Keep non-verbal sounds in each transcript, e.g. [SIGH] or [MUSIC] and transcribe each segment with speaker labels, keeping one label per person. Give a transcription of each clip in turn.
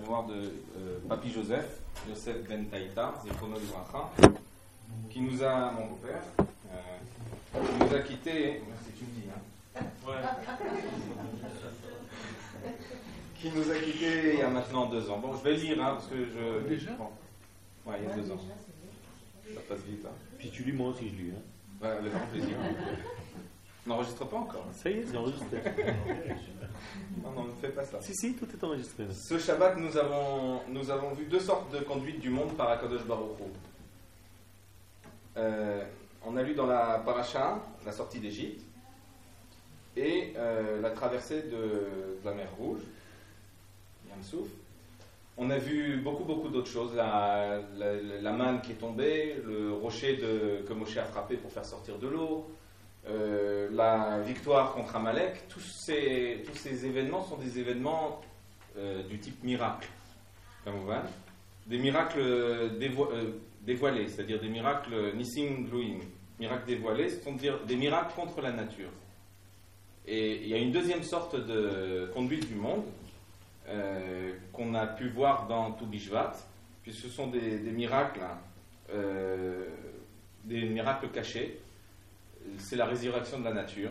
Speaker 1: la mémoire de euh, Papi Joseph, Joseph Ben Taïta, qui nous a, mon beau-père, euh, qui nous a quittés, merci tu me dis, hein qui nous a quittés il y a maintenant deux ans. Bon, je vais lire, hein, parce que je...
Speaker 2: Déjà?
Speaker 1: Bon. Ouais, il y a deux ans. Ça passe vite, hein.
Speaker 3: Puis tu lis, moi aussi je lis. Hein.
Speaker 1: Ouais, avec grand plaisir. On n'enregistre pas encore.
Speaker 3: Ça y est, c'est enregistré. [LAUGHS]
Speaker 1: Non, non, ne fais pas ça.
Speaker 3: si, si, tout est enregistré. là.
Speaker 1: Ce Shabbat, nous avons, nous avons vu deux sortes de conduite du monde par Akadosh Baruch. Euh, on a lu dans la paracha la sortie d'Égypte et euh, la traversée de, de la mer Rouge, Yam Souf. On a vu beaucoup, beaucoup d'autres choses. La, la, la manne qui est tombée, le rocher de, que Moshe a frappé pour faire sortir de l'eau, euh, la victoire contre Amalek. Tous ces, événements sont des événements euh, du type miracle. Des miracles euh, dévoilés, c'est-à-dire des miracles Nissim Gluim. Miracles dévoilés, ce sont dire des miracles contre la nature. Et il y a une deuxième sorte de conduite du monde qu'on a pu voir dans tout Bishvat, puisque ce sont des, miracles, hein, des miracles cachés. C'est la résurrection de la nature.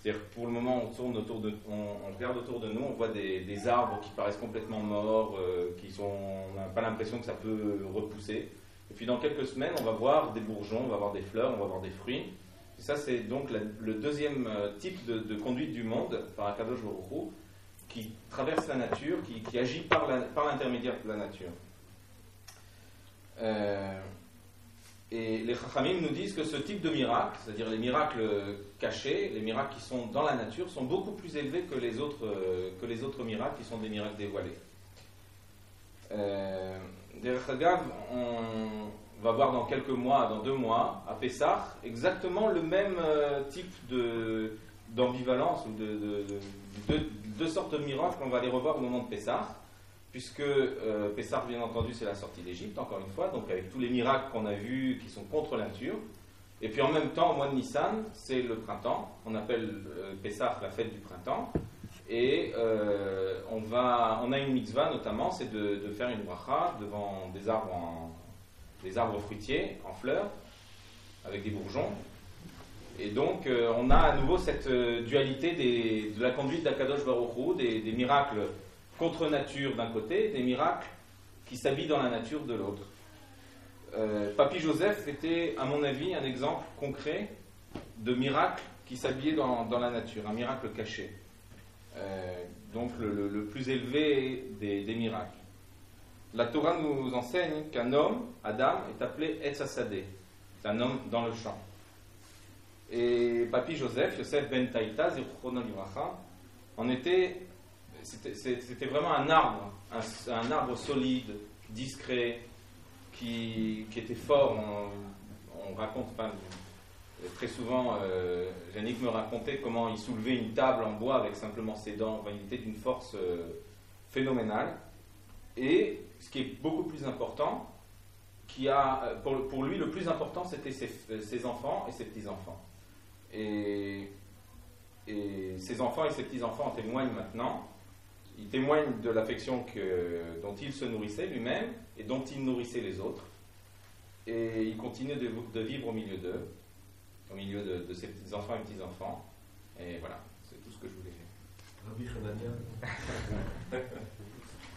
Speaker 1: C'est-à-dire pour le moment, on tourne autour de, on, regarde autour de nous, on voit des, arbres qui paraissent complètement morts, euh, qui sont, on n'a pas l'impression que ça peut repousser. Et puis dans quelques semaines, on va voir des bourgeons, on va voir des fleurs, on va voir des fruits. Et ça, c'est donc le deuxième euh, type de, conduite du monde par Akadosh Baruch qui traverse la nature, qui, agit par par l'intermédiaire de la nature. Euh, et les Chachamim nous disent que ce type de miracle, c'est-à-dire les miracles cachés, les miracles qui sont dans la nature, sont beaucoup plus élevés que les autres, euh, que les autres miracles qui sont des miracles dévoilés. Euh, on va voir dans quelques mois, dans deux mois, à Pessah, exactement le même euh, type de, d'ambivalence ou de, de- de- de- deux sortes de miracles, on va les revoir au moment de Pessah, puisque euh, bien entendu, c'est la sortie d'Égypte, encore une fois, donc avec tous les miracles qu'on a vus qui sont contre la nature. Et puis en même temps, au mois de Nissan, c'est le printemps, on appelle euh, la fête du printemps. Et euh, on, va, on a une mitzvah notamment, c'est de, de faire une bracha devant des arbres, des arbres fruitiers en fleurs, avec des bourgeons. Et donc, euh, on a à nouveau cette euh, dualité de la conduite d'Akadosh Baruch Hu, des, des miracles contre nature d'un côté, des miracles qui s'habillent dans la nature de l'autre. Euh, Papy Joseph était, à mon avis, un exemple concret de miracle qui s'habillait dans, la nature, un miracle caché. Euh, donc le, plus élevé des, miracles. La Torah nous enseigne qu'un homme, Adam, est appelé Etzasadeh. C'est un homme dans le champ. Et Papy Joseph, Joseph Ben Taïta, en était, c'était vraiment un arbre, un, arbre solide, discret, qui, était fort. On, on raconte, très souvent, euh, Yannick me racontait comment il soulevait une table en bois avec simplement ses dents. Il était d'une force euh, phénoménale. Et ce qui est beaucoup plus important, qui a, pour, lui, le plus important, c'était ses, enfants et ses petits-enfants. Et, et ses enfants et ses petits-enfants en témoignent maintenant. Il témoigne de l'affection que- dont il se nourrissait lui-même et dont il nourrissait les autres. Et il continue de, de vivre au milieu d'eux, au milieu de, de ses petits-enfants et petits-enfants. Et voilà, c'est tout ce que je voulais dire. [LAUGHS]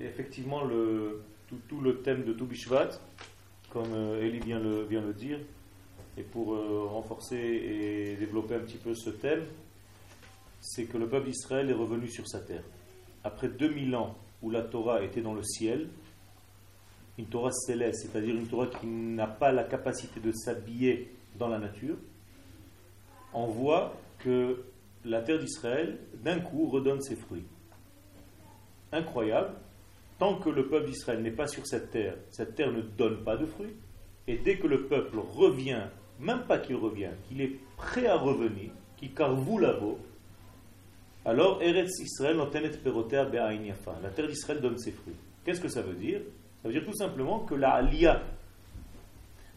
Speaker 3: effectivement, le, tout, le thème de Toubishvat, comme euh, Elie vient le, le dire, et pour euh, renforcer et développer un petit peu ce thème, c'est que le peuple d'Israël est revenu sur sa terre. Après 2000 ans où la Torah était dans le ciel, une Torah céleste, c'est-à-dire une Torah qui n'a pas la capacité de s'habiller dans la nature, on voit que la terre d'Israël, d'un coup, redonne ses fruits. Incroyable. Tant que le peuple d'Israël n'est pas sur cette terre, cette terre ne donne pas de fruits. Et dès que le peuple revient, même pas qu'il revient, qu'il est prêt à revenir, qu'il carvou lavo, alors Eretz Israël notenet perotea be'ain yafa. La terre d'Israël donne ses fruits. Qu'est-ce que ça veut dire? Ça veut dire tout simplement que la Aliyah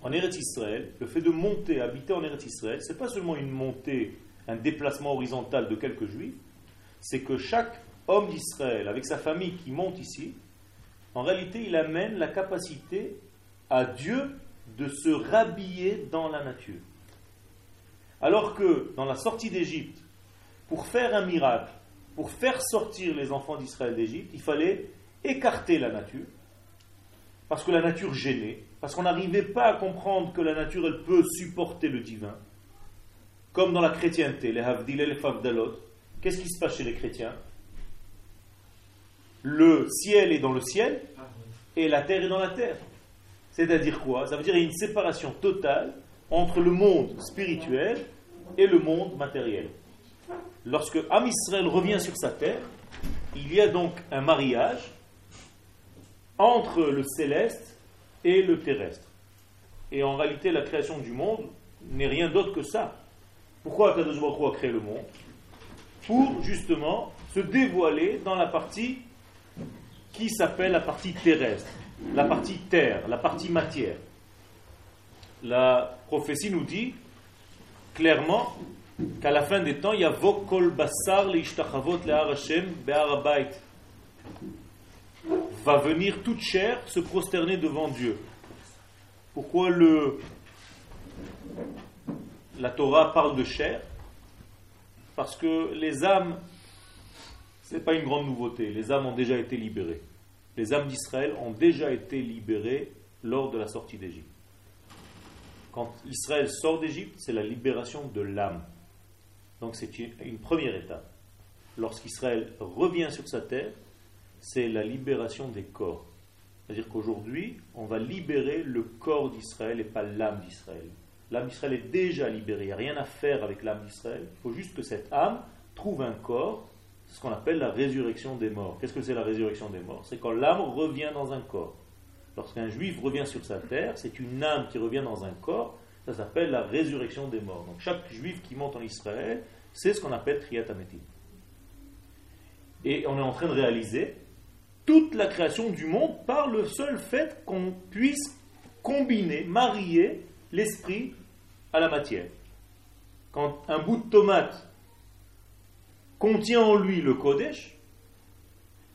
Speaker 3: en Eretz Israël, le fait de monter, habiter en Eretz Israël, c'est pas seulement une montée, un déplacement horizontal de quelques juifs, c'est que chaque homme d'Israël, avec sa famille qui monte ici, en réalité, il amène la capacité à Dieu de se rhabiller dans la nature. Alors que dans la sortie d'Égypte, pour faire un miracle, pour faire sortir les enfants d'Israël d'Égypte, il fallait écarter la nature, parce que la nature gênait, parce qu'on n'arrivait pas à comprendre que la nature, elle peut supporter le divin. Comme dans la chrétienté, les Havdil et les Favdalot. Qu'est-ce qui se passe chez les chrétiens? Le ciel est dans le ciel et la terre est dans la terre. C'est-à-dire quoi? Ça veut dire une séparation totale entre le monde spirituel et le monde matériel. Lorsque Am Israël revient sur sa terre, il y a donc un mariage entre le céleste et le terrestre. Et en réalité, la création du monde n'est rien d'autre que ça. Pourquoi Akadosh Baruch a créé le monde? Pour justement se dévoiler dans la partie qui s'appelle la partie terrestre, la partie terre, la partie matière. La prophétie nous dit clairement qu'à la fin des temps, il y a Vokol Basar Hashem Be'arabait. Va venir toute chair se prosterner devant Dieu. Pourquoi le, la Torah parle de chair? Parce que les âmes, ce n'est pas une grande nouveauté, les âmes ont déjà été libérées. Les âmes d'Israël ont déjà été libérées lors de la sortie d'Égypte. Quand Israël sort d'Égypte, c'est la libération de l'âme. Donc c'est une première étape. Lorsqu'Israël revient sur sa terre, c'est la libération des corps. C'est-à-dire qu'aujourd'hui, on va libérer le corps d'Israël et pas l'âme d'Israël. L'âme d'Israël est déjà libérée, il n'y a rien à faire avec l'âme d'Israël. Il faut juste que cette âme trouve un corps, ce qu'on appelle la résurrection des morts. Qu'est-ce que c'est la résurrection des morts? C'est quand l'âme revient dans un corps. Lorsqu'un juif revient sur sa terre, c'est une âme qui revient dans un corps, ça s'appelle la résurrection des morts. Donc chaque juif qui monte en Israël, c'est ce qu'on appelle Triat Et on est en train de réaliser toute la création du monde par le seul fait qu'on puisse combiner, marier l'esprit à la matière. Quand un bout de tomate contient en lui le Kodesh,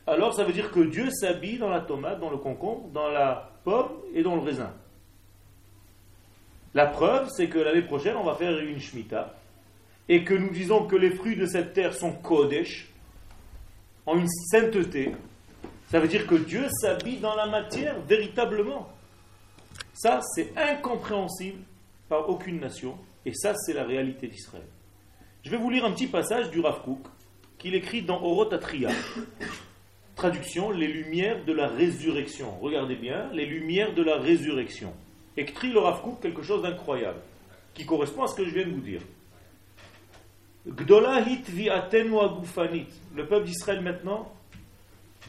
Speaker 3: alors ça veut dire que Dieu s'habille dans la tomate, dans le concombre, dans la pomme et dans le raisin. La preuve, c'est que l'année prochaine, on va faire une Shemitah et que nous disons que les fruits de cette terre sont Kodesh, en une sainteté, ça veut dire que Dieu s'habille dans la matière véritablement. Ça, c'est incompréhensible par aucune nation, et ça, c'est la réalité d'Israël. Je vais vous lire un petit passage du Rav Kook, qu'il écrit dans Orotatria. Traduction, les lumières de la résurrection. Regardez bien, les lumières de la résurrection. Écrit le quelque chose d'incroyable, qui correspond à ce que je viens de vous dire. Le peuple d'Israël maintenant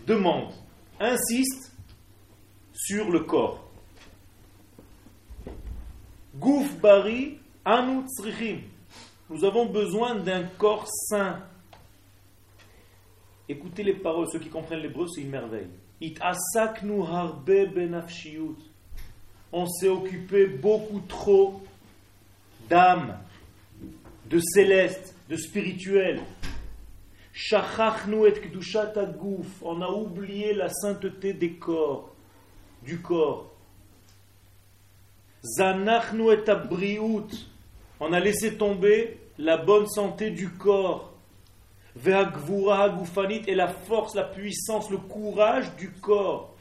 Speaker 3: demande, insiste sur le corps. Gouf bari anu Nous avons besoin d'un corps sain. Écoutez les paroles, ceux qui comprennent l'hébreu, c'est une merveille. It asaknu harbe benafshiyut. On s'est occupé beaucoup trop d'âme, de céleste, de spirituel. et On a oublié la sainteté des corps, du corps. Zanachnu et On a laissé tomber la bonne santé du corps. Et la force, la puissance, le courage du corps.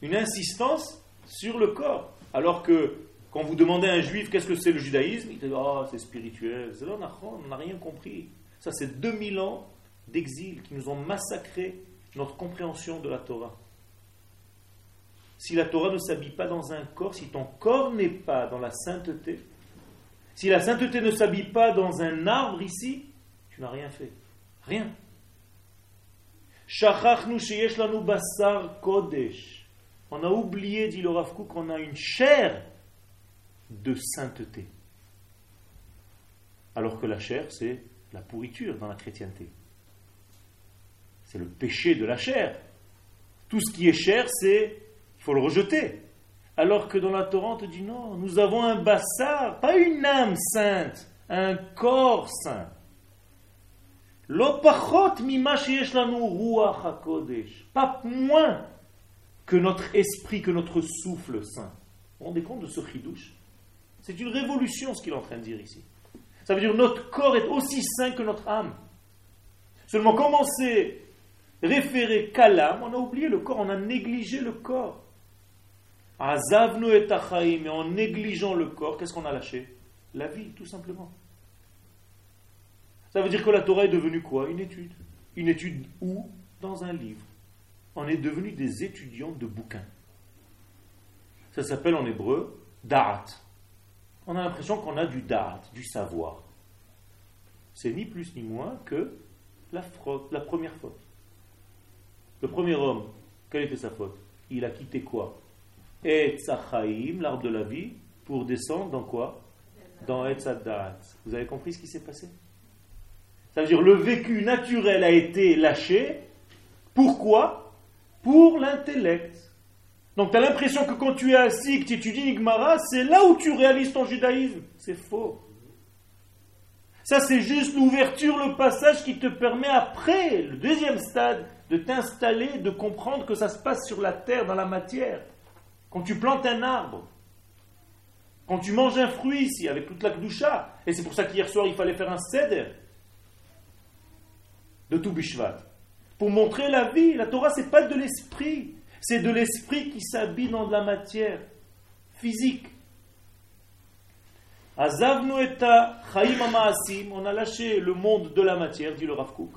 Speaker 3: Une insistance sur le corps. Alors que quand vous demandez à un juif qu'est-ce que c'est le judaïsme, il dit Ah, c'est spirituel. on n'a rien compris. Ça, c'est 2000 ans d'exil qui nous ont massacré notre compréhension de la Torah. Si la Torah ne s'habille pas dans un corps, si ton corps n'est pas dans la sainteté, si la sainteté ne s'habille pas dans un arbre ici, tu n'as rien fait. Rien. Basar kodesh. On a oublié, dit le Rav qu'on a une chair de sainteté. Alors que la chair, c'est la pourriture dans la chrétienté. C'est le péché de la chair. Tout ce qui est chair, c'est il faut le rejeter. Alors que dans la Torah, on te dit non, nous avons un bassar, pas une âme sainte, un corps saint. Lanu ruach hakodesh. Pas moins que notre esprit, que notre souffle saint. Vous vous rendez compte de ce chidouche C'est une révolution ce qu'il est en train de dire ici. Ça veut dire notre corps est aussi saint que notre âme. Seulement, comme on s'est référé qu'à l'âme, on a oublié le corps, on a négligé le corps. Azavnu et et en négligeant le corps, qu'est-ce qu'on a lâché? La vie, tout simplement. Ça veut dire que la Torah est devenue quoi? Une étude. Une étude où? Dans un livre. On est devenu des étudiants de bouquins. Ça s'appelle en hébreu da'at. On a l'impression qu'on a du da'at, du savoir. C'est ni plus ni moins que la, première faute. Le premier homme, quelle était sa faute? Il a quitté quoi? Et l'arbre de la vie, pour descendre dans quoi? Dans Etzadat. Vous avez compris ce qui s'est passé? Ça veut dire le vécu naturel a été lâché. Pourquoi? Pour l'intellect. Donc tu as l'impression que quand tu es assis, que tu étudies Nigmara, c'est là où tu réalises ton judaïsme. C'est faux. Ça, c'est juste l'ouverture, le passage qui te permet après, le deuxième stade, de t'installer, de comprendre que ça se passe sur la terre, dans la matière. Quand tu plantes un arbre, quand tu manges un fruit ici, avec toute la kdusha, et c'est pour ça qu'hier soir il fallait faire un seder de tout bishvat, pour montrer la vie. La Torah, c'est pas de l'esprit, c'est de l'esprit qui s'habille dans de la matière physique. On a lâché le monde de la matière, dit le Rav Kook.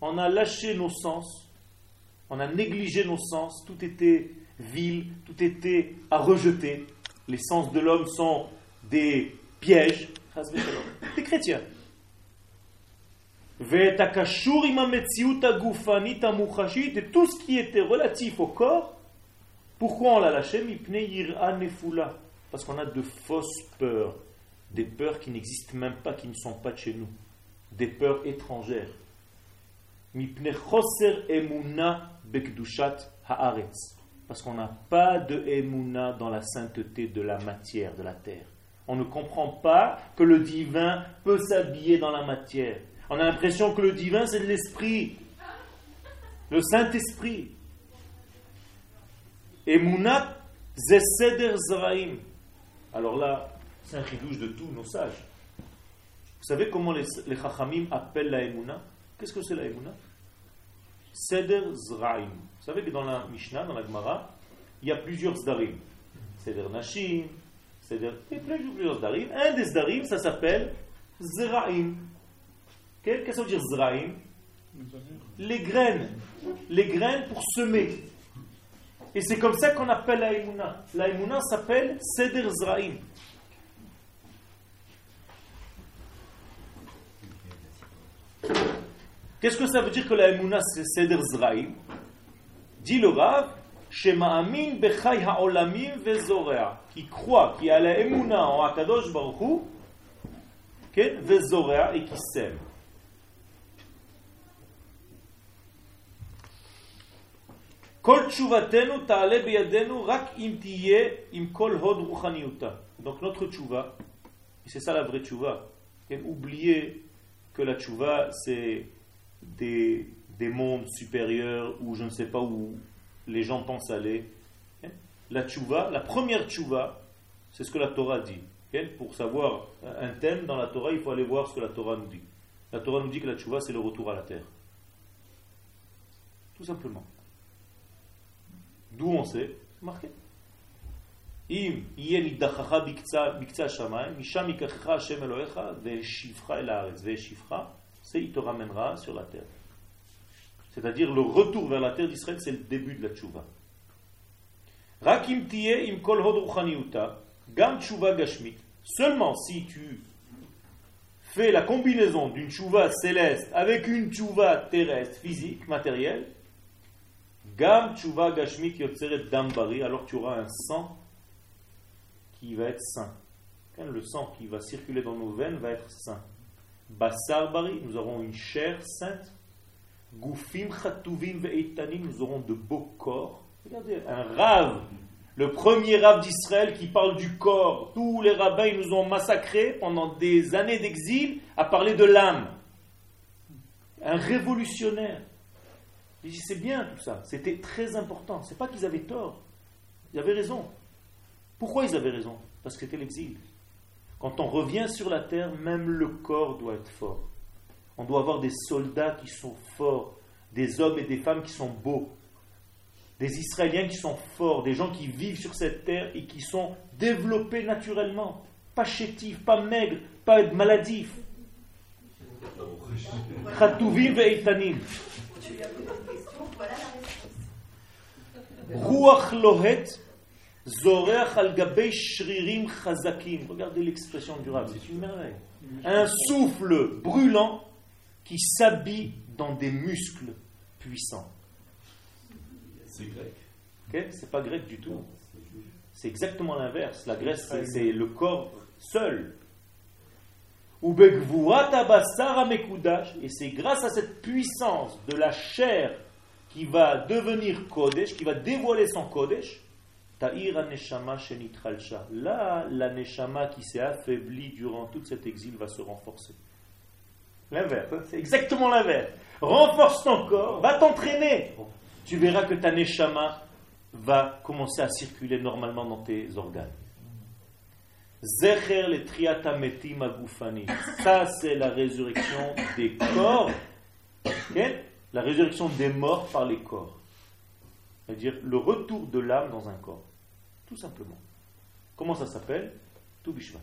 Speaker 3: On a lâché nos sens, on a négligé nos sens, tout était vil, tout était à rejeter. Les sens de l'homme sont des pièges, chrétiens. Et tout ce qui était relatif au corps, pourquoi on l'a lâché? Parce qu'on a de fausses peurs, des peurs qui n'existent même pas, qui ne sont pas de chez nous, des peurs étrangères. Parce qu'on n'a pas de emuna dans la sainteté de la matière, de la terre. On ne comprend pas que le divin peut s'habiller dans la matière. On a l'impression que le divin, c'est l'esprit. Le Saint-Esprit. Et Mounat, Zraim. Alors là, c'est un chidouche de tous nos sages. Vous savez comment les, les Chachamim appellent la Emouna? Qu'est-ce que c'est la Emouna? Seder Zraim. Vous savez que dans la Mishnah, dans la Gemara, il y a plusieurs Zdarim. Seder Nashim, A plusieurs Zdarim. Un des Zdarim, ça s'appelle Zraim. Qu'est-ce que ça veut dire Zraim Les graines. Les graines pour semer. Et c'est comme ça qu'on appelle la Emouna. La s'appelle Seder Zraim. Qu'est-ce que ça veut dire que la Emouna c'est Seder Zraim Dit le Rav, Shema'amin bechai. Qui croit, qui a et qui. Donc notre c'est ça la vraie tchouva, oubliez que la tchouva c'est des, des mondes supérieurs où je ne sais pas où les gens pensent aller. Hein. La tchouva, la première tchouva, c'est ce que la Torah dit. Hein. Pour savoir un thème dans la Torah, il faut aller voir ce que la Torah nous dit. La Torah nous dit que la tchouva, c'est le retour à la terre. Tout simplement. D'où on sait, marqué. c'est il te ramènera sur la terre c'est-à-dire le retour vers la terre d'Israël, c'est le début de la tchouva. Rakim tiye im kol gam tchouva gashmit. Seulement si tu fais la combinaison d'une tchouva céleste avec une tchouva terrestre, physique, matérielle, gam tchouva gashmit yotzeret dambari, alors tu auras un sang qui va être sain. Hein, le sang qui va circuler dans nos veines va être sain. Basar bari, nous aurons une chair sainte Goufim chatuvim ve'etanim, nous aurons de beaux corps. Regardez, un rave, le premier rave d'Israël qui parle du corps. Tous les rabbins ils nous ont massacrés pendant des années d'exil à parler de l'âme. Un révolutionnaire. C'est bien tout ça, c'était très important. C'est pas qu'ils avaient tort, ils avaient raison. Pourquoi ils avaient raison? Parce que c'était l'exil. Quand on revient sur la terre, même le corps doit être fort. On doit avoir des soldats qui sont forts, des hommes et des femmes qui sont beaux, des Israéliens qui sont forts, des gens qui vivent sur cette terre et qui sont développés naturellement, pas chétifs, pas maigres, pas maladifs. Khatouvim ve'itanim. Ruach lohet zoreach al gabei shririm chazakim. Regardez l'expression du Rav, c'est une merveille. Un souffle brûlant qui s'habille dans des muscles puissants.
Speaker 4: C'est grec.
Speaker 3: Okay c'est pas grec du tout. C'est exactement l'inverse. La Grèce, c'est- le corps seul. Et c'est grâce à cette puissance de la chair qui va devenir Kodesh, qui va dévoiler son Kodesh. Là, la neshama qui s'est affaiblie durant tout cet exil va se renforcer. L'inverse, hein, c'est exactement l'inverse. Renforce ton corps, va t'entraîner. Tu verras que ta neshama va commencer à circuler normalement dans tes organes. Zecher le triata metim agufani. Ça, c'est la résurrection des corps. La résurrection des morts par les corps. C'est-à-dire le retour de l'âme dans un corps. Tout simplement. Comment ça s'appelle? Tout Bishvat,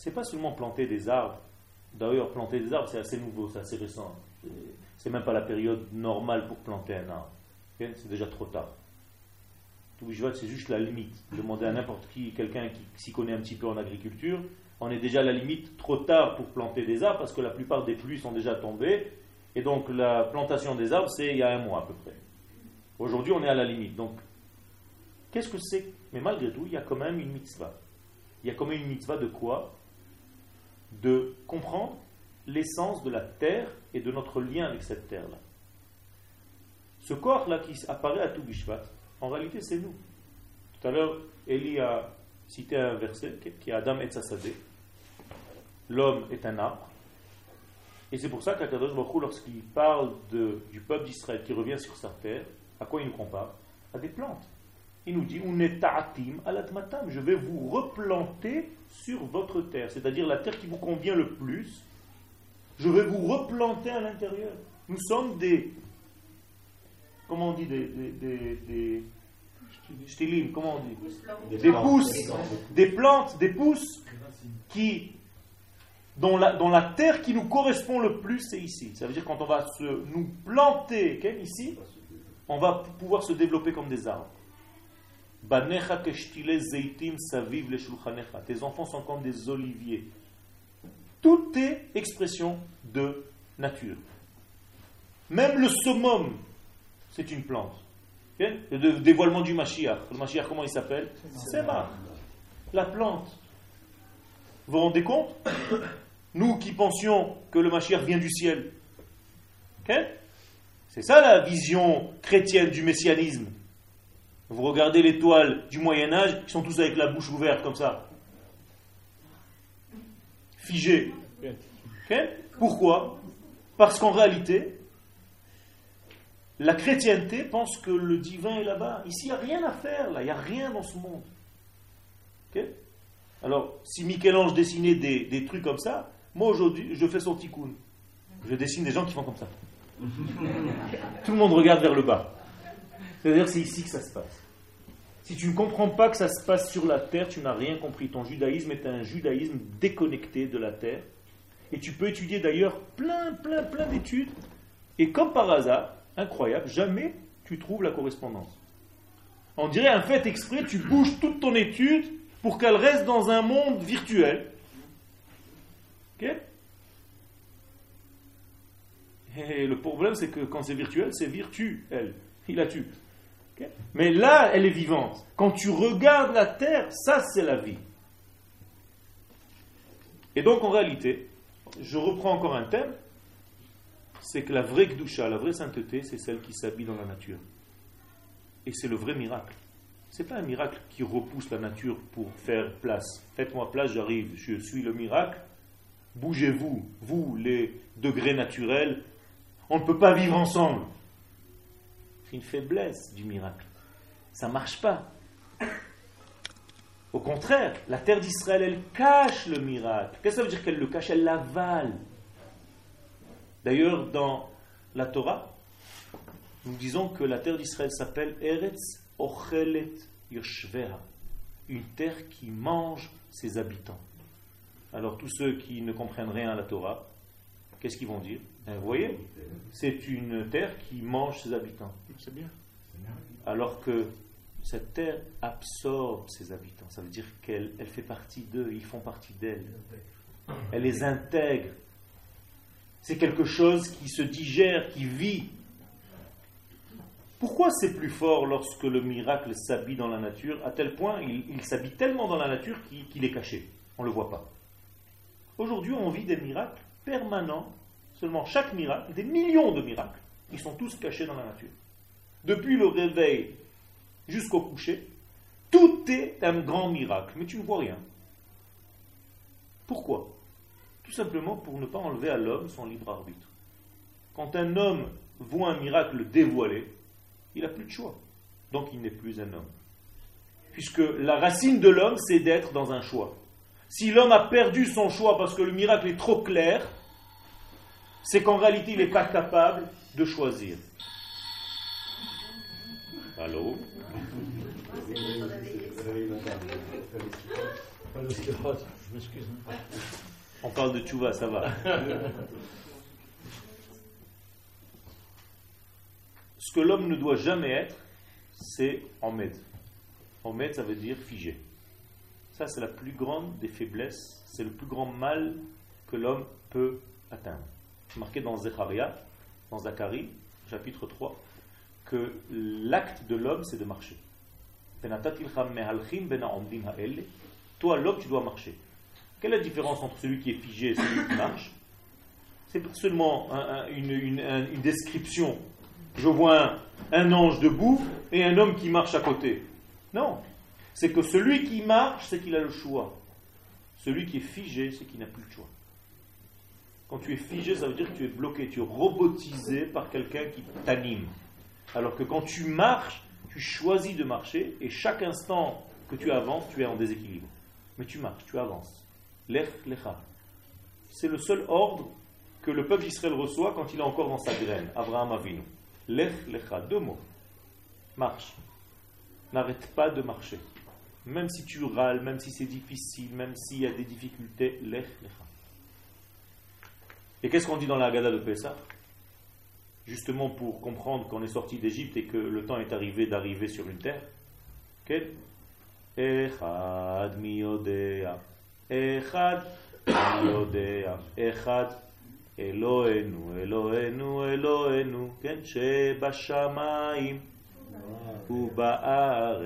Speaker 3: c'est pas seulement planter des arbres. D'ailleurs, planter des arbres, c'est assez nouveau, c'est assez récent. C'est même pas la période normale pour planter un arbre. C'est déjà trop tard. Tout Bishvat, c'est juste la limite. Demandez à n'importe qui, quelqu'un qui s'y connaît un petit peu en agriculture, on est déjà à la limite trop tard pour planter des arbres parce que la plupart des pluies sont déjà tombées. Et donc la plantation des arbres, c'est il y a un mois à peu près. Aujourd'hui, on est à la limite. Donc, qu'est-ce que c'est? Mais malgré tout, il y a quand même une mitzvah. Il y a quand même une mitzvah de quoi? De comprendre l'essence de la terre et de notre lien avec cette terre-là. Ce corps-là qui apparaît à tout Bishvat, en réalité, c'est nous. Tout à l'heure, Eli a cité un verset qui est Adam et Sassadeh. L'homme est un arbre. Et c'est pour ça qu'Akadosh Baruch lorsqu'il parle du peuple d'Israël qui revient sur sa terre, à quoi il nous compare? À des plantes. Il nous dit Uneta'atim alatmatam, je vais vous replanter sur votre terre, c'est-à-dire la terre qui vous convient le plus. Je vais vous replanter à l'intérieur. Nous sommes des. Comment on dit Des. des, des, des shtilim, comment on dit Des pousses, des plantes, des pousses qui dont la, dont la terre qui nous correspond le plus, c'est ici. Ça veut dire quand on va se, nous planter ici, on va pouvoir se développer comme des arbres. Tes enfants sont comme des oliviers. Tout est expression de nature. Même le summum, c'est une plante. Le dé- dévoilement du Mashiach. Le Mashiach, comment il s'appelle? C'est La plante. Vous vous rendez compte? Nous qui pensions que le Mashiach vient du ciel. C'est ça la vision chrétienne du messianisme. Vous regardez les toiles du Moyen Âge, ils sont tous avec la bouche ouverte comme ça. Figés. Pourquoi? Parce qu'en réalité, la chrétienté pense que le divin est là-bas. Ici, il n'y a rien à faire, là. Il n'y a rien dans ce monde. Alors, si Michel-Ange dessinait des, des trucs comme ça, moi aujourd'hui, je fais son tikkun. Je dessine des gens qui font comme ça. [LAUGHS] Tout le monde regarde vers le bas. C'est-à-dire c'est ici que ça se passe. Si tu ne comprends pas que ça se passe sur la terre, tu n'as rien compris. Ton judaïsme est un judaïsme déconnecté de la terre. Et tu peux étudier d'ailleurs plein, plein, plein d'études. Et comme par hasard, incroyable, jamais tu trouves la correspondance. On dirait un fait exprès, tu bouges toute ton étude pour qu'elle reste dans un monde virtuel. Ok? Et le problème, c'est que quand c'est virtuel, c'est virtuel. Il a tu. Mais là, elle est vivante. Quand tu regardes la terre, ça, c'est la vie. Et donc, en réalité, je reprends encore un thème c'est que la vraie Gdusha, la vraie sainteté, c'est celle qui s'habille dans la nature. Et c'est le vrai miracle. Ce n'est pas un miracle qui repousse la nature pour faire place. Faites-moi place, j'arrive, je suis le miracle. Bougez-vous, vous, les degrés naturels. On ne peut pas vivre ensemble. Une faiblesse du miracle. Ça ne marche pas. Au contraire, la terre d'Israël, elle cache le miracle. Qu'est-ce que ça veut dire qu'elle le cache? Elle l'avale. D'ailleurs, dans la Torah, nous disons que la terre d'Israël s'appelle Eretz Ochelet Yoshveha, une terre qui mange ses habitants. Alors tous ceux qui ne comprennent rien à la Torah, qu'est-ce qu'ils vont dire? Vous voyez, c'est une terre qui mange ses habitants. C'est bien. Alors que cette terre absorbe ses habitants. Ça veut dire qu'elle elle fait partie d'eux, ils font partie d'elle. Elle les intègre. C'est quelque chose qui se digère, qui vit. Pourquoi c'est plus fort lorsque le miracle s'habille dans la nature À tel point, il, s'habille tellement dans la nature qu'il est caché? On ne le voit pas. Aujourd'hui, on vit des miracles permanents, seulement chaque miracle, des millions de miracles. Ils sont tous cachés dans la nature. Depuis le réveil jusqu'au coucher, tout est un grand miracle, mais tu ne vois rien. Pourquoi? Tout simplement pour ne pas enlever à l'homme son libre arbitre. Quand un homme voit un miracle dévoilé, il n'a plus de choix. Donc il n'est plus un homme. Puisque la racine de l'homme, c'est d'être dans un choix. Si l'homme a perdu son choix parce que le miracle est trop clair, c'est qu'en réalité, il n'est pas capable de choisir. Allô? On parle de Tchouva, ça va. Ce que l'homme ne doit jamais être, c'est en En Omed, ça veut dire figé. Ça, c'est la plus grande des faiblesses, c'est le plus grand mal que l'homme peut atteindre. Marqué dans Zecharia, dans Zacharie, chapitre 3, que l'acte de l'homme, c'est de marcher. Toi, l'homme, tu dois marcher. Quelle est la différence entre celui qui est figé et celui qui marche? C'est pas seulement une, description. Je vois un, ange debout et un homme qui marche à côté. Non. C'est que celui qui marche, c'est qu'il a le choix. Celui qui est figé, c'est qu'il n'a plus le choix. Quand tu es figé, ça veut dire que tu es bloqué, tu es robotisé par quelqu'un qui t'anime. Alors que quand tu marches, tu choisis de marcher et chaque instant que tu avances, tu es en déséquilibre. Mais tu marches, tu avances. Lech lecha. C'est le seul ordre que le peuple d'Israël reçoit quand il est encore dans sa graine. Abraham Avinu. Lech lecha. Deux mots. Marche. N'arrête pas de marcher. Même si tu râles, même si c'est difficile, même s'il y a des difficultés, lech lecha. Et qu'est-ce qu'on dit dans la Haggadah de Pessah? Justement pour comprendre qu'on est sorti d'Égypte et que le temps est arrivé d'arriver sur une terre. Ah,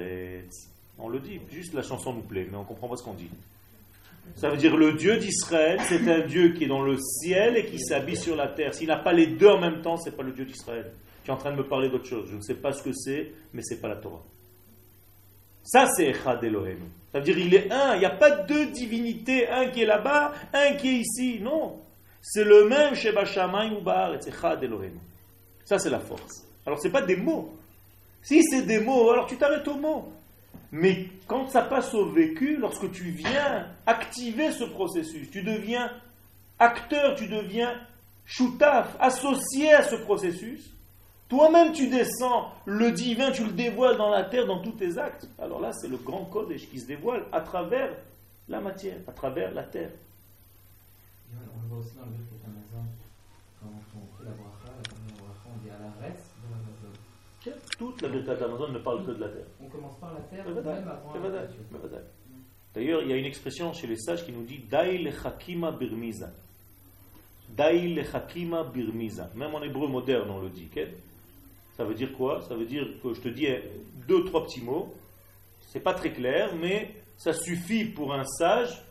Speaker 3: on le dit, juste la chanson nous plaît, mais on ne comprend pas ce qu'on dit. Ça veut dire le Dieu d'Israël, c'est un Dieu qui est dans le ciel et qui s'habille sur la terre. S'il n'a pas les deux en même temps, ce n'est pas le Dieu d'Israël. Tu es en train de me parler d'autre chose. Je ne sais pas ce que c'est, mais ce n'est pas la Torah. Ça, c'est Echad Elohenu. Ça veut dire il est un. Il n'y a pas deux divinités, un qui est là-bas, un qui est ici. Non. C'est le même Sheba Shamayim ou c'est Echad Elohenu. Ça, c'est la force. Alors, ce n'est pas des mots. Si c'est des mots, alors tu t'arrêtes aux mots. Mais quand ça passe au vécu, lorsque tu viens activer ce processus, tu deviens acteur, tu deviens choutaf, associé à ce processus, toi-même tu descends le divin, tu le dévoiles dans la terre, dans tous tes actes. Alors là, c'est le grand code qui se dévoile à travers la matière, à travers la terre.
Speaker 5: Voit aussi dans le on dit à la reste
Speaker 3: toute la Birkat Amazon ne parle que de la terre.
Speaker 5: On commence par la terre, même avant la
Speaker 3: D'ailleurs, il y a une expression chez les sages qui nous dit Dai le birmiza. Dai lechakima birmiza. Même en hébreu moderne, on le dit. Ça veut dire quoi? Ça veut dire que je te dis deux, trois petits mots. C'est pas très clair, mais ça suffit pour un sage,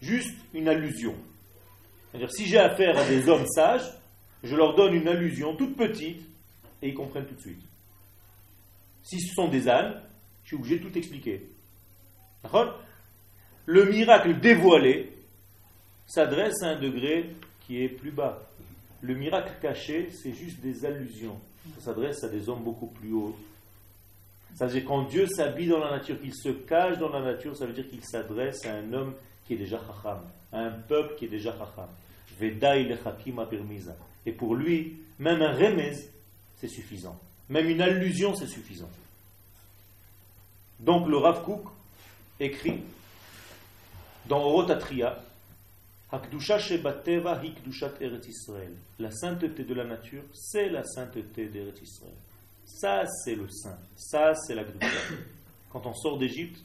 Speaker 3: juste une allusion. C'est-à-dire, si j'ai affaire à des hommes sages, je leur donne une allusion toute petite et ils comprennent tout de suite. Si ce sont des ânes, je suis obligé de tout expliquer. D'accord? Le miracle dévoilé s'adresse à un degré qui est plus bas. Le miracle caché, c'est juste des allusions. Ça s'adresse à des hommes beaucoup plus hauts. Ça veut dire quand Dieu s'habille dans la nature, qu'il se cache dans la nature, ça veut dire qu'il s'adresse à un homme qui est déjà chacham, à un peuple qui est déjà chacham. Vedaï lechakim permisa. Et pour lui, même un remez, c'est suffisant. Même une allusion, c'est suffisant. Donc le Rav Kook écrit dans Orotatria Hakdusha shebateva hikdushat Eretz Israël. La sainteté de la nature, c'est la sainteté d'Eretz Israël. Ça, c'est le saint. Ça, c'est la Gdusha. Quand on sort d'Égypte,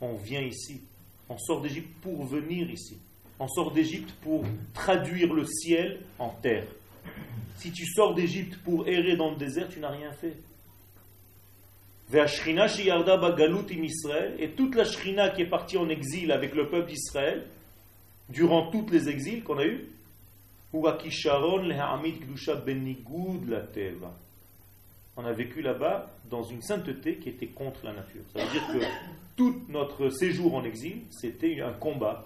Speaker 3: on vient ici. On sort d'Égypte pour venir ici. On sort d'Égypte pour traduire le ciel en terre. Si tu sors d'Égypte pour errer dans le désert, tu n'as rien fait. Et toute la Shrina qui est partie en exil avec le peuple d'Israël, durant tous les exils qu'on a eus, on a vécu là-bas dans une sainteté qui était contre la nature. Ça veut dire que tout notre séjour en exil, c'était un combat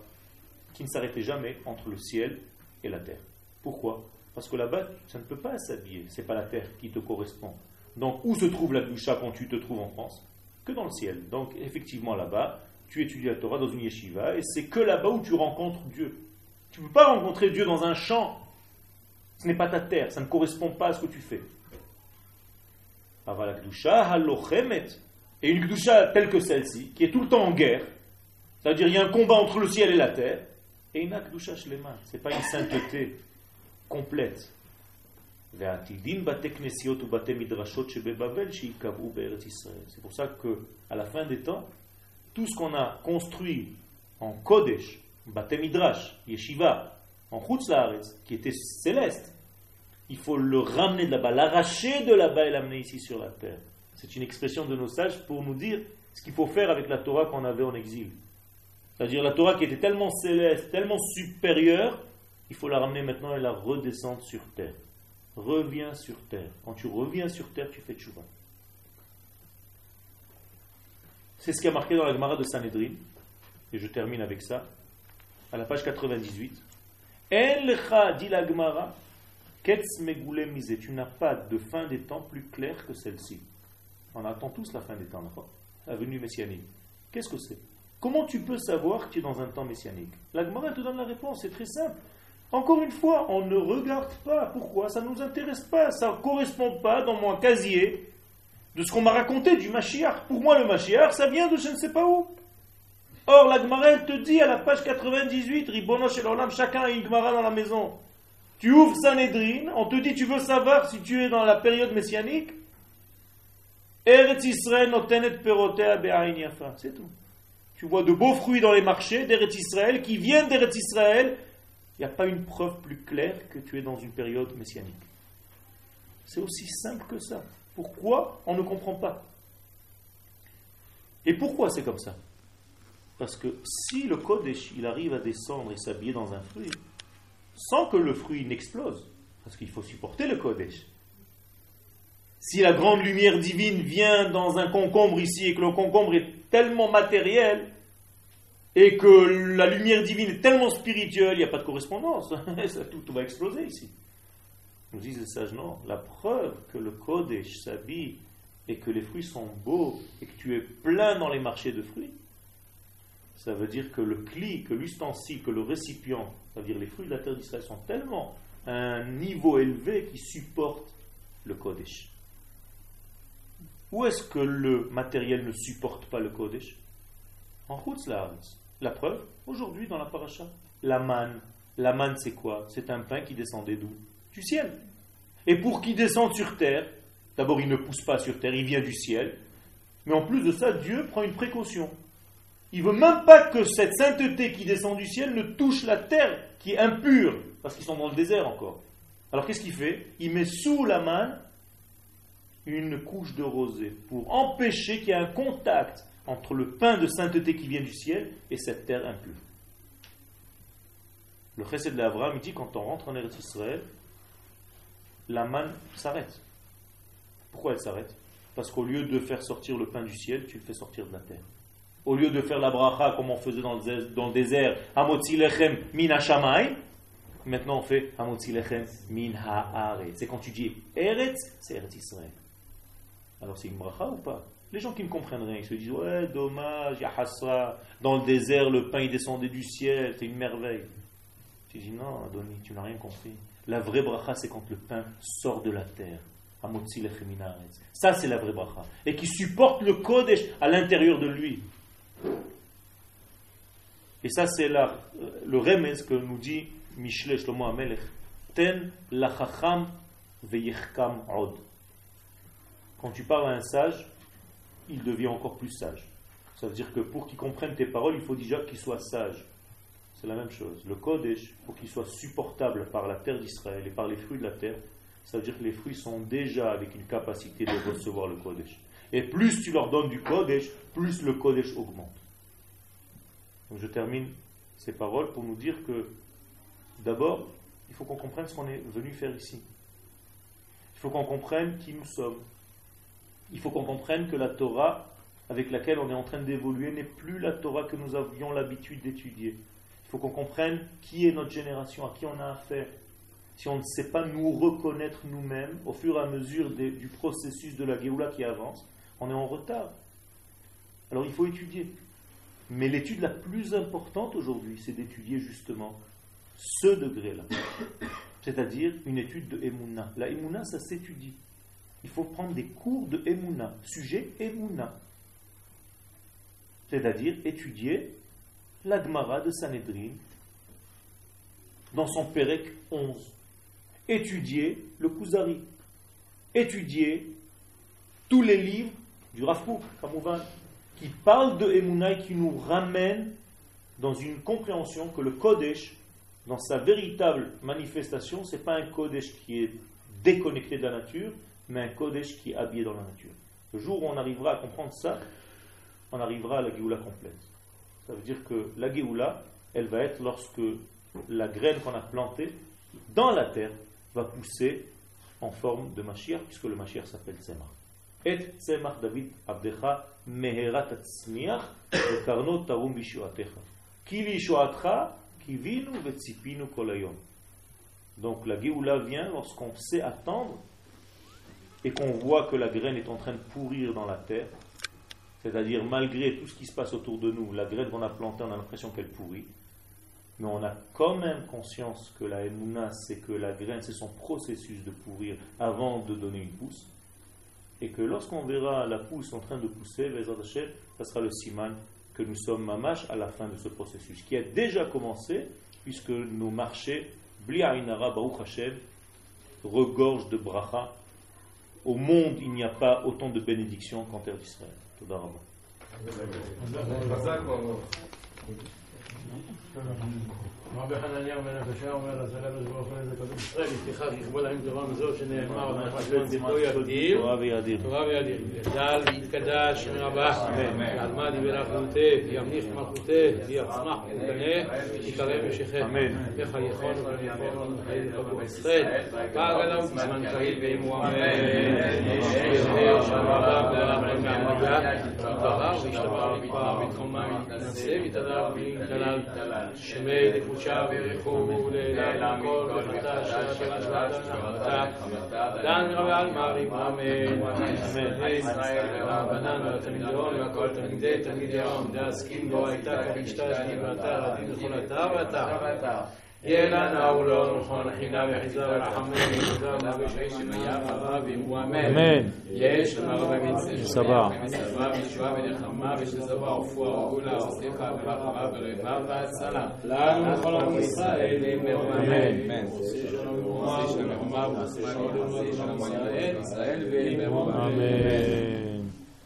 Speaker 3: qui ne s'arrêtait jamais entre le ciel et la terre. Pourquoi? Parce que là-bas, ça ne peut pas s'habiller. Ce n'est pas la terre qui te correspond. Donc, où se trouve la doucha quand tu te trouves en France? Que dans le ciel. Donc, effectivement, là-bas, tu étudies la Torah dans une yeshiva, et c'est que là-bas où tu rencontres Dieu. Tu ne peux pas rencontrer Dieu dans un champ. Ce n'est pas ta terre, ça ne correspond pas à ce que tu fais. Et une Gdusha telle que celle-ci, qui est tout le temps en guerre, c'est-à-dire il y a un combat entre le ciel et la terre, et une Gdusha Shlema, ce n'est pas une sainteté complète. C'est pour ça que à la fin des temps, tout ce qu'on a construit en Kodesh, Bate Midrash, Yeshiva, en Chutz qui était céleste, il faut le ramener de là-bas, l'arracher de là-bas et l'amener ici sur la terre. C'est une expression de nos sages pour nous dire ce qu'il faut faire avec la Torah qu'on avait en exil. C'est-à-dire la Torah qui était tellement céleste, tellement supérieure, il faut la ramener maintenant et la redescendre sur terre. Reviens sur terre. Quand tu reviens sur terre, tu fais tchouva. C'est ce qui a marqué dans la Gemara de Sanhedrin. Et je termine avec ça. À la page 98. En lecha, dit la Gemara, tu n'as pas de fin des temps plus claire que celle-ci. On attend tous la fin des temps, La venue messianique. Qu'est-ce que c'est? Comment tu peux savoir que tu es dans un temps messianique? La Gemara te donne la réponse, c'est très simple. Encore une fois, on ne regarde pas. Pourquoi Ça ne nous intéresse pas. Ça ne correspond pas dans mon casier de ce qu'on m'a raconté du Mashiach. Pour moi, le Mashiach, ça vient de je ne sais pas où. Or, la Gemara, te dit à la page 98, Ribono Shelolam, chacun a une Gemara dans la maison. Tu ouvres Sanhedrin, on te dit tu veux savoir si tu es dans la période messianique? Eretz Israël notenet perotea yafa. C'est tout. Tu vois de beaux fruits dans les marchés d'Eretz Israël qui viennent d'Eretz Israël n'y a pas une preuve plus claire que tu es dans une période messianique. C'est aussi simple que ça. Pourquoi on ne comprend pas? Et pourquoi c'est comme ça? Parce que si le Kodesh il arrive à descendre et s'habiller dans un fruit, sans que le fruit n'explose, parce qu'il faut supporter le Kodesh. Si la grande lumière divine vient dans un concombre ici et que le concombre est tellement matériel, et que la lumière divine est tellement spirituelle, il n'y a pas de correspondance. [LAUGHS] tout, va exploser ici. Nous disent les sages, non. La preuve que le Kodesh s'habille et que les fruits sont beaux et que tu es plein dans les marchés de fruits, ça veut dire que le cli, que l'ustensile, que le récipient, c'est-à-dire les fruits de la terre d'Israël, sont tellement à un niveau élevé qui supporte le Kodesh. Où est-ce que le matériel ne supporte pas le Kodesh? En Chutzlaharetz. La preuve, aujourd'hui dans la paracha, la manne. La manne, c'est quoi? C'est un pain qui descendait d'où Du ciel. Et pour qu'il descende sur terre, d'abord il ne pousse pas sur terre, il vient du ciel. Mais en plus de ça, Dieu prend une précaution. Il veut même pas que cette sainteté qui descend du ciel ne touche la terre qui est impure. parce qu'ils sont dans le désert encore. Alors qu'est-ce qu'il fait? Il met sous la manne une couche de rosée pour empêcher qu'il y ait un contact entre le pain de sainteté qui vient du ciel et cette terre impure. Le chesed d'Abraham dit quand on rentre en Eretz Israël, la manne s'arrête. Pourquoi elle s'arrête? Parce qu'au lieu de faire sortir le pain du ciel, tu le fais sortir de la terre. Au lieu de faire la bracha comme on faisait dans le, désert, Hamotzi lechem min hashamay, maintenant on fait Hamotzi lechem min haaretz. C'est quand tu dis Eretz, c'est Eretz Israël. Alors c'est une bracha ou pas? Les gens qui ne comprennent rien, ils se disent Ouais, dommage, ya hasra, dans le désert le pain il descendait du ciel, c'est une merveille. Tu dis Non, Adoni, tu n'as rien compris. La vraie bracha c'est quand le pain sort de la terre. Ça c'est la vraie bracha. Et qui supporte le Kodesh à l'intérieur de lui. Et ça, c'est la, le remez que nous dit Mishle Shlomo Amelech. Ten lachacham veyechkam od. Quand tu parles à un sage, il devient encore plus sage. Ça veut dire que pour qu'il comprenne tes paroles, il faut déjà qu'il soit sage. C'est la même chose. Le Kodesh, pour qu'il soit supportable par la terre d'Israël et par les fruits de la terre, ça veut dire que les fruits sont déjà avec une capacité de recevoir le Kodesh. Et plus tu leur donnes du Kodesh, plus le Kodesh augmente. Donc je termine ces paroles pour nous dire que d'abord, il faut qu'on comprenne ce qu'on est venu faire ici. Il faut qu'on comprenne qui nous sommes. Il faut qu'on comprenne que la Torah avec laquelle on est en train d'évoluer n'est plus la Torah que nous avions l'habitude d'étudier. Il faut qu'on comprenne qui est notre génération, à qui on a affaire. Si on ne sait pas nous reconnaître nous-mêmes au fur et à mesure du processus de la Géoula qui avance, on est en retard. Alors il faut étudier. Mais l'étude la plus importante aujourd'hui, c'est d'étudier justement ce degré-là. C'est-à-dire une étude de Emouna. La Emouna, ça s'étudie. Il faut prendre des cours de Emouna. Sujet Emouna. C'est-à-dire étudier la Gemara de Sanhedrin dans son Pérec 11. Étudier le Kuzari. Étudier tous les livres du Kook, Kamouvan, qui parlent de Emouna et qui nous ramènent dans une compréhension que le Kodesh, dans sa véritable manifestation, ce n'est pas un Kodesh qui est déconnecté de la nature, mais un Kodesh qui est habillé dans la nature. Le jour où on arrivera à comprendre ça, on arrivera à la Géoula complète. Ça veut dire que la Géoula, elle va être lorsque la graine qu'on a plantée dans la terre va pousser en forme de Mashiach, puisque le Mashiach s'appelle Tzemach. Et Tzemach David Abdecha Meherat Tzmiach Karno Tarum Bishuatecha. Ki Vishuatcha Kivinu Vetzipinu Kolayom. Donc la Géoula vient lorsqu'on sait attendre et qu'on voit que la graine est en train de pourrir dans la terre, c'est-à-dire malgré tout ce qui se passe autour de nous, la graine qu'on a plantée, on a l'impression qu'elle pourrit, mais on a quand même conscience que la Emouna, c'est que la graine, c'est son processus de pourrir avant de donner une pousse, et que lorsqu'on verra la pousse en train de pousser, ça sera le siman que nous sommes mamash à la fin de ce processus, qui a déjà commencé, puisque nos marchés, Bli Baruch Hashem, regorgent de bracha. Au monde, il n'y a pas autant de bénédictions qu'en terre d'Israël.
Speaker 2: רבי חנניה אומר הקשה אומר, אז הקדוש ברוך הוא איזה כתוב ישראל, לפיכך יכבול להם תורה מזו שנאמר,
Speaker 3: תורה וידיר,
Speaker 2: תורה וידיר, גדל ויתקדש מרבה, על מה דיבר אחדותך, ימליך מלכותך, ויצמח וקנה, יקרא
Speaker 3: משכך,
Speaker 2: וחייכון ונכון וחייך וכבוד ישראל, פג עליו בזמן קהיל ואם הוא אמן, התברר והתעבר והתמר ותרומה והתנשא והתהדר והתגלל והתהלל שמי דקבושה ויריחו ולעילה מכל וחטא שאשר השבת חמתה דן רבי עלמא ריבאמן אמן ישראל ורבנן ולתלמידון והכל תלמידי תלמידי העם. דאסכים בו הייתה כבישתה שני ואתה רבים לכל אתר ואתה יהיה לנו ולא נכון חינה וחיזה ורחמנו וחזר ובשעים שמיה רבה ואמו אמן.
Speaker 3: אמן.
Speaker 2: יש לנו הרבה מצווה.
Speaker 3: סבא.
Speaker 2: מצווה וישועה ונחמה ושזבה ורפואה וגאולה ושמחה ורחמה ורבה והצלה. לנו וכל עם ישראל אמן.
Speaker 1: Amen.
Speaker 2: עושה שלום ומעשה שלום ומעשה שלום ומעשה שלום ישראל ואמן.
Speaker 3: אמן.